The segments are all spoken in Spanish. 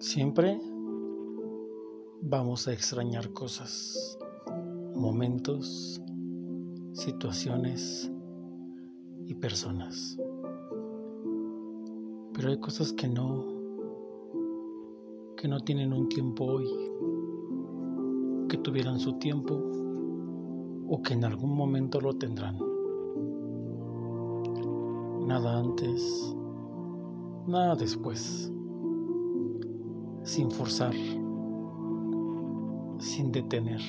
Siempre vamos a extrañar cosas, momentos, situaciones y personas. Pero hay cosas que no que no tienen un tiempo hoy, que tuvieran su tiempo o que en algún momento lo tendrán. Nada antes, nada después sin forzar, sin detener.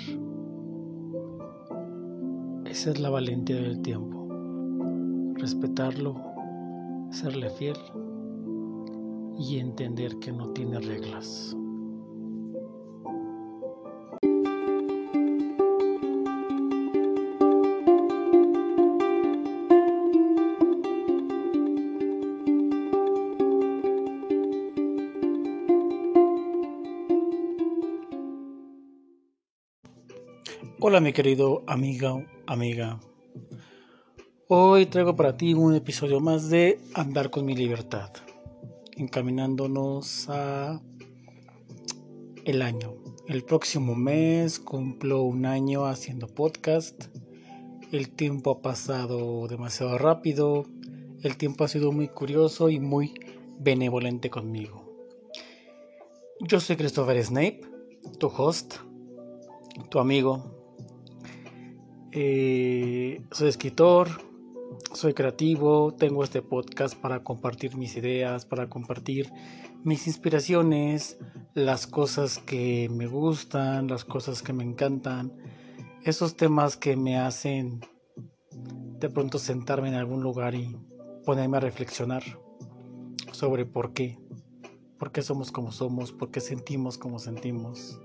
Esa es la valentía del tiempo. Respetarlo, serle fiel y entender que no tiene reglas. Hola mi querido amigo, amiga. Hoy traigo para ti un episodio más de Andar con mi libertad, encaminándonos a el año. El próximo mes cumplo un año haciendo podcast. El tiempo ha pasado demasiado rápido. El tiempo ha sido muy curioso y muy benevolente conmigo. Yo soy Christopher Snape, tu host, tu amigo, eh, soy escritor, soy creativo, tengo este podcast para compartir mis ideas, para compartir mis inspiraciones, las cosas que me gustan, las cosas que me encantan, esos temas que me hacen de pronto sentarme en algún lugar y ponerme a reflexionar sobre por qué, por qué somos como somos, por qué sentimos como sentimos.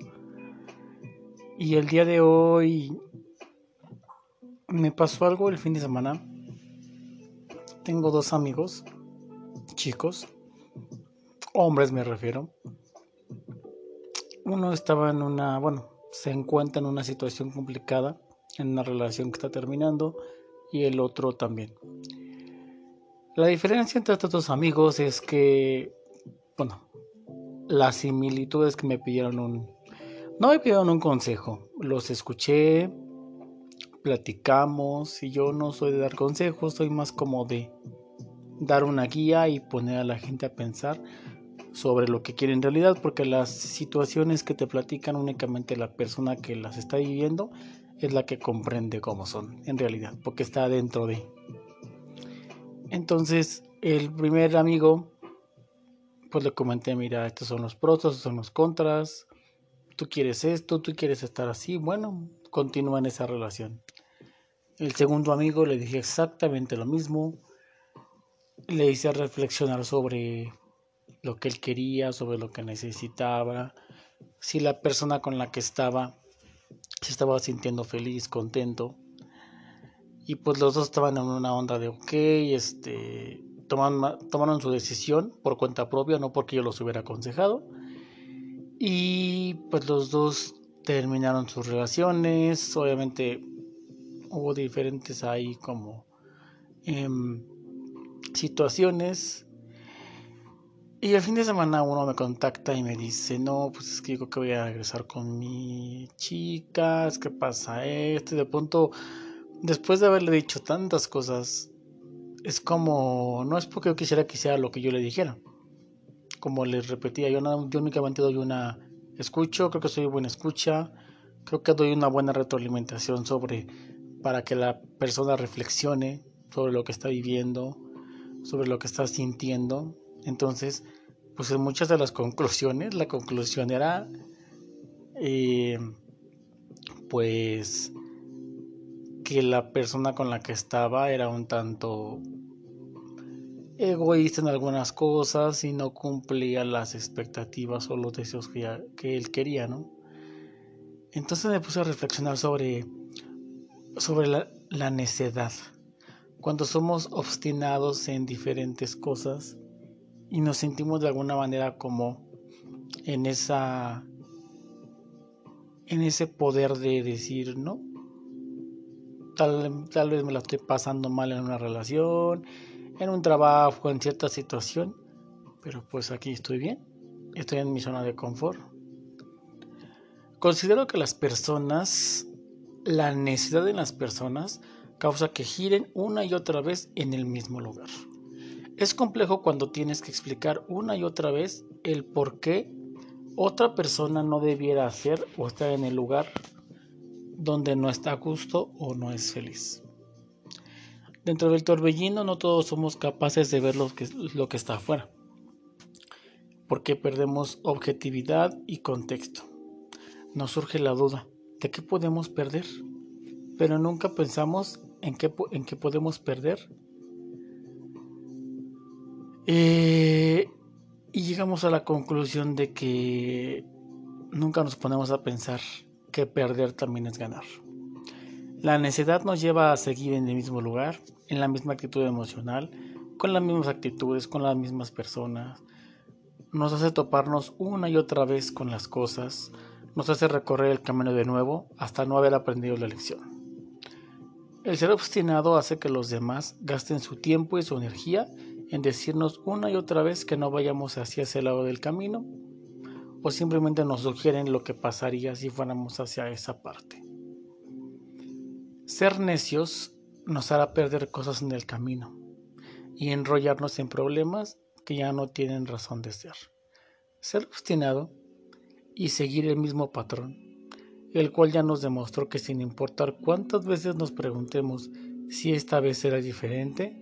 Y el día de hoy me pasó algo el fin de semana. Tengo dos amigos, chicos, hombres me refiero. Uno estaba en una, bueno, se encuentra en una situación complicada, en una relación que está terminando, y el otro también. La diferencia entre estos dos amigos es que, bueno, las similitudes que me pidieron un... No me pidieron un consejo, los escuché, platicamos y yo no soy de dar consejos, soy más como de dar una guía y poner a la gente a pensar sobre lo que quiere en realidad, porque las situaciones que te platican únicamente la persona que las está viviendo es la que comprende cómo son en realidad, porque está dentro de. Entonces, el primer amigo, pues le comenté, mira, estos son los pros, estos son los contras, tú quieres esto, tú quieres estar así, bueno, continúa en esa relación. El segundo amigo le dije exactamente lo mismo. Le hice reflexionar sobre lo que él quería, sobre lo que necesitaba, si la persona con la que estaba se estaba sintiendo feliz, contento. Y pues los dos estaban en una onda de, ok, este, tomaron, tomaron su decisión por cuenta propia, no porque yo los hubiera aconsejado. Y pues los dos terminaron sus relaciones, obviamente hubo diferentes ahí como em, situaciones. Y el fin de semana uno me contacta y me dice, no, pues es que digo que voy a regresar con mi chica, es que pasa esto, y de pronto, después de haberle dicho tantas cosas, es como, no es porque yo quisiera que sea lo que yo le dijera. Como les repetía, yo, no, yo únicamente doy una escucho, creo que soy buena escucha, creo que doy una buena retroalimentación sobre para que la persona reflexione sobre lo que está viviendo, sobre lo que está sintiendo. Entonces, pues en muchas de las conclusiones, la conclusión era, eh, pues, que la persona con la que estaba era un tanto egoísta en algunas cosas y no cumplía las expectativas o los deseos que, que él quería, ¿no? Entonces me puse a reflexionar sobre sobre la, necedad. Cuando somos obstinados en diferentes cosas y nos sentimos de alguna manera como en esa en ese poder de decir no tal, tal vez me la estoy pasando mal en una relación en un trabajo en cierta situación pero pues aquí estoy bien estoy en mi zona de confort. Considero que las personas, la necesidad de las personas causa que giren una y otra vez en el mismo lugar. Es complejo cuando tienes que explicar una y otra vez el por qué otra persona no debiera hacer o estar en el lugar donde no está a gusto o no es feliz. Dentro del torbellino no todos somos capaces de ver lo que, lo que está afuera, porque perdemos objetividad y contexto. Nos surge la duda de qué podemos perder, pero nunca pensamos en qué, en qué podemos perder. Eh, y llegamos a la conclusión de que nunca nos ponemos a pensar que perder también es ganar. La necesidad nos lleva a seguir en el mismo lugar, en la misma actitud emocional, con las mismas actitudes, con las mismas personas. Nos hace toparnos una y otra vez con las cosas, nos hace recorrer el camino de nuevo hasta no haber aprendido la lección. El ser obstinado hace que los demás gasten su tiempo y su energía en decirnos una y otra vez que no vayamos hacia ese lado del camino o simplemente nos sugieren lo que pasaría si fuéramos hacia esa parte. Ser necios nos hará perder cosas en el camino y enrollarnos en problemas que ya no tienen razón de ser. Ser obstinado y seguir el mismo patrón, el cual ya nos demostró que sin importar cuántas veces nos preguntemos si esta vez será diferente,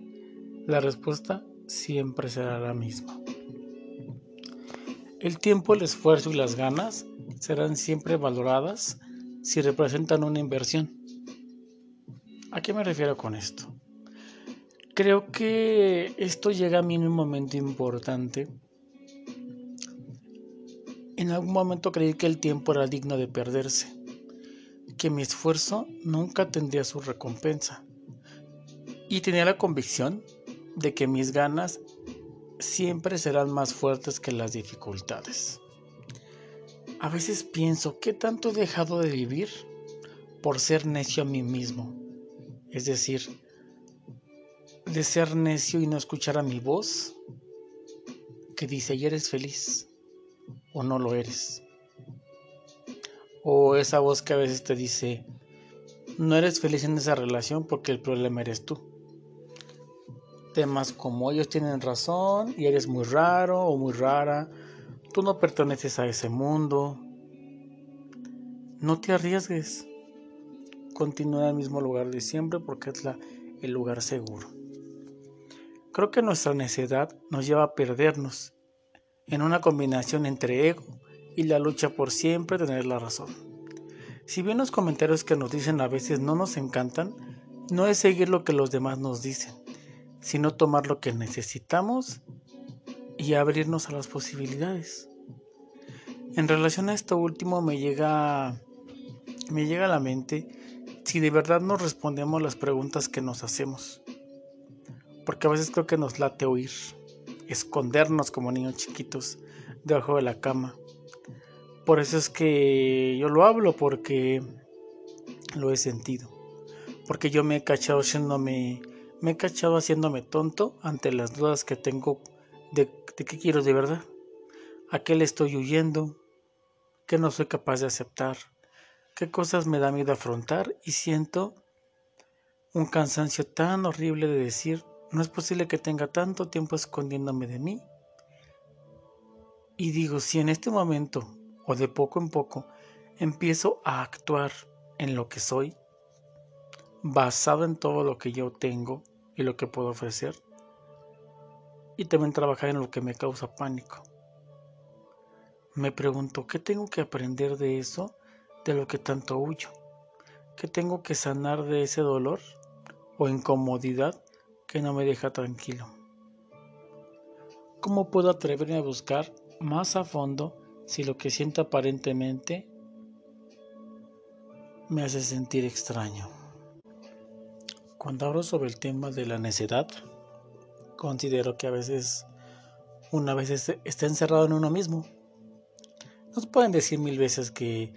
la respuesta siempre será la misma. El tiempo, el esfuerzo y las ganas serán siempre valoradas si representan una inversión ¿A qué me refiero con esto? Creo que esto llega a mí en un momento importante. En algún momento creí que el tiempo era digno de perderse, que mi esfuerzo nunca tendría su recompensa. Y tenía la convicción de que mis ganas siempre serán más fuertes que las dificultades. A veces pienso, ¿qué tanto he dejado de vivir por ser necio a mí mismo? Es decir, de ser necio y no escuchar a mi voz que dice, ¿y eres feliz? ¿O no lo eres? O esa voz que a veces te dice, no eres feliz en esa relación porque el problema eres tú. Temas como ellos tienen razón y eres muy raro o muy rara, tú no perteneces a ese mundo. No te arriesgues continúa en el mismo lugar de siempre porque es la, el lugar seguro. Creo que nuestra necedad nos lleva a perdernos en una combinación entre ego y la lucha por siempre tener la razón. Si bien los comentarios que nos dicen a veces no nos encantan, no es seguir lo que los demás nos dicen, sino tomar lo que necesitamos y abrirnos a las posibilidades. En relación a esto último me llega me llega a la mente si de verdad nos respondemos las preguntas que nos hacemos. Porque a veces creo que nos late oír, escondernos como niños chiquitos debajo de la cama. Por eso es que yo lo hablo porque lo he sentido. Porque yo me he cachado haciéndome, me he cachado haciéndome tonto ante las dudas que tengo de, de qué quiero de verdad, a qué le estoy huyendo, qué no soy capaz de aceptar qué cosas me da miedo afrontar y siento un cansancio tan horrible de decir, no es posible que tenga tanto tiempo escondiéndome de mí. Y digo, si en este momento, o de poco en poco, empiezo a actuar en lo que soy, basado en todo lo que yo tengo y lo que puedo ofrecer, y también trabajar en lo que me causa pánico. Me pregunto, ¿qué tengo que aprender de eso de lo que tanto huyo, que tengo que sanar de ese dolor o incomodidad que no me deja tranquilo. ¿Cómo puedo atreverme a buscar más a fondo si lo que siento aparentemente me hace sentir extraño? Cuando hablo sobre el tema de la necedad, considero que a veces una vez está encerrado en uno mismo. Nos pueden decir mil veces que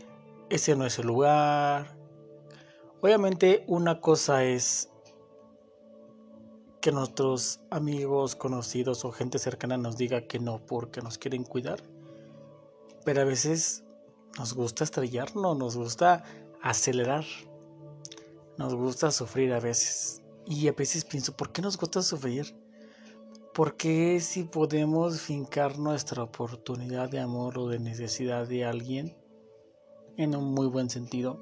ese no es el lugar. Obviamente una cosa es que nuestros amigos, conocidos o gente cercana nos diga que no porque nos quieren cuidar. Pero a veces nos gusta estrellarnos, nos gusta acelerar, nos gusta sufrir a veces. Y a veces pienso, ¿por qué nos gusta sufrir? ¿Por qué si podemos fincar nuestra oportunidad de amor o de necesidad de alguien en un muy buen sentido?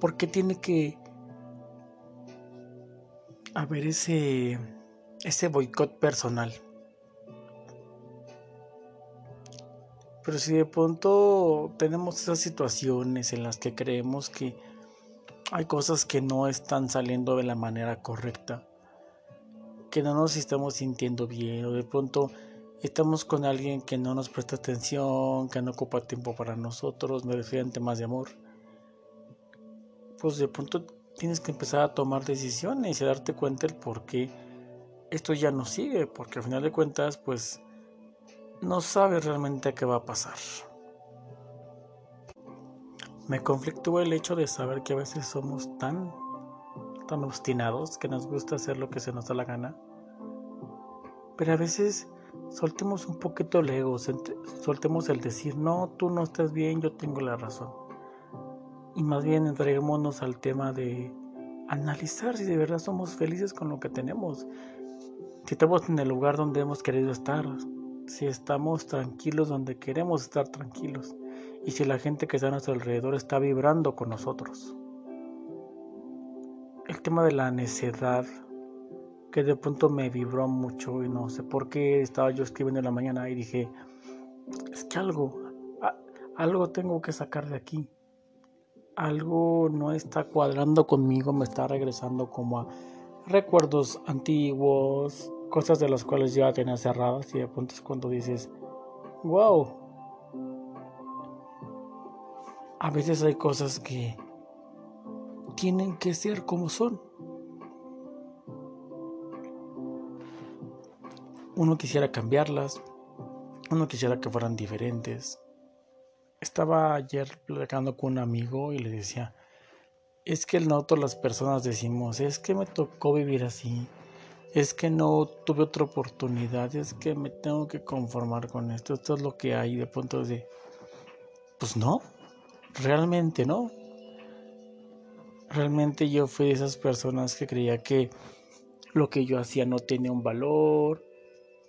¿Por qué tiene que haber ese, ese boicot personal? Pero si de pronto tenemos esas situaciones en las que creemos que hay cosas que no están saliendo de la manera correcta, que no nos estamos sintiendo bien o de pronto estamos con alguien que no nos presta atención, que no ocupa tiempo para nosotros, me refiero a temas de amor, pues de pronto tienes que empezar a tomar decisiones y a darte cuenta el por qué esto ya no sigue, porque al final de cuentas pues no sabes realmente qué va a pasar. Me conflictúa el hecho de saber que a veces somos tan, tan obstinados que nos gusta hacer lo que se nos da la gana. Pero a veces soltemos un poquito el ego, soltemos el decir, no, tú no estás bien, yo tengo la razón. Y más bien entreguémonos al tema de analizar si de verdad somos felices con lo que tenemos. Si estamos en el lugar donde hemos querido estar, si estamos tranquilos donde queremos estar tranquilos y si la gente que está a nuestro alrededor está vibrando con nosotros. El tema de la necedad, que de pronto me vibró mucho y no sé por qué estaba yo escribiendo en la mañana y dije, es que algo, algo tengo que sacar de aquí. Algo no está cuadrando conmigo, me está regresando como a recuerdos antiguos, cosas de las cuales ya tenía cerradas y de pronto es cuando dices, wow, a veces hay cosas que tienen que ser como son. Uno quisiera cambiarlas, uno quisiera que fueran diferentes. Estaba ayer platicando con un amigo y le decía, es que noto las personas decimos, es que me tocó vivir así, es que no tuve otra oportunidad, es que me tengo que conformar con esto, esto es lo que hay de pronto de, pues no, realmente no. Realmente yo fui de esas personas que creía que lo que yo hacía no tenía un valor.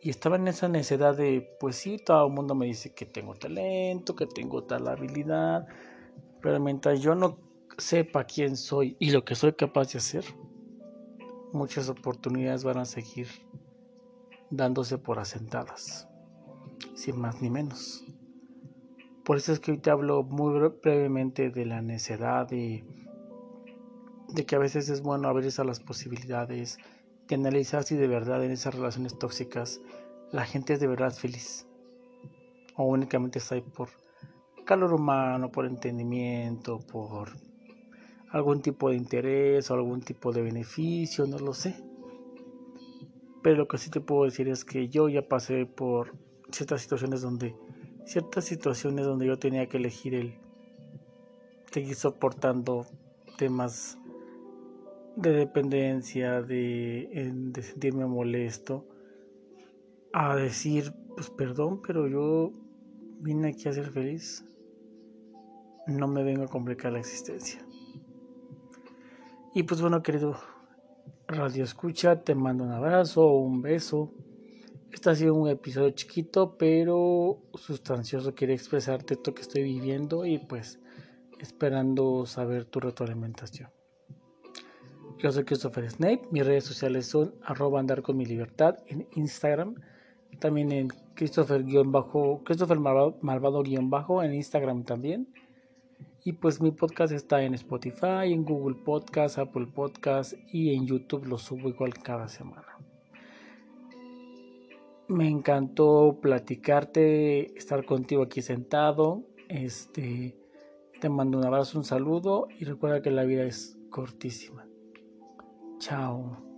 Y estaba en esa necesidad de, pues sí, todo el mundo me dice que tengo talento, que tengo tal habilidad. Pero mientras yo no sepa quién soy y lo que soy capaz de hacer, muchas oportunidades van a seguir dándose por asentadas. Sin más ni menos. Por eso es que hoy te hablo muy brevemente de la necedad y de que a veces es bueno abrirse a las posibilidades, de analizar si de verdad en esas relaciones tóxicas la gente es de verdad feliz o únicamente está ahí por calor humano, por entendimiento, por algún tipo de interés o algún tipo de beneficio, no lo sé. Pero lo que sí te puedo decir es que yo ya pasé por ciertas situaciones donde ciertas situaciones donde yo tenía que elegir el seguir soportando temas de dependencia, de, sentirme molesto, a decir, pues perdón, pero yo vine aquí a ser feliz. No me vengo a complicar la existencia. Y pues bueno, querido Radio Escucha, te mando un abrazo, un beso. Este ha sido un episodio chiquito, pero sustancioso. Quiere expresarte esto que estoy viviendo y pues esperando saber tu retroalimentación. Yo soy Christopher Snape. Mis redes sociales son arroba con mi libertad en Instagram. También en Christopher, bajo, Christopher Malvado, bajo en Instagram también. Y pues mi podcast está en Spotify, en Google Podcast, Apple Podcast y en YouTube lo subo igual cada semana. Me encantó platicarte, estar contigo aquí sentado. Este, te mando un abrazo, un saludo y recuerda que la vida es cortísima. 下午。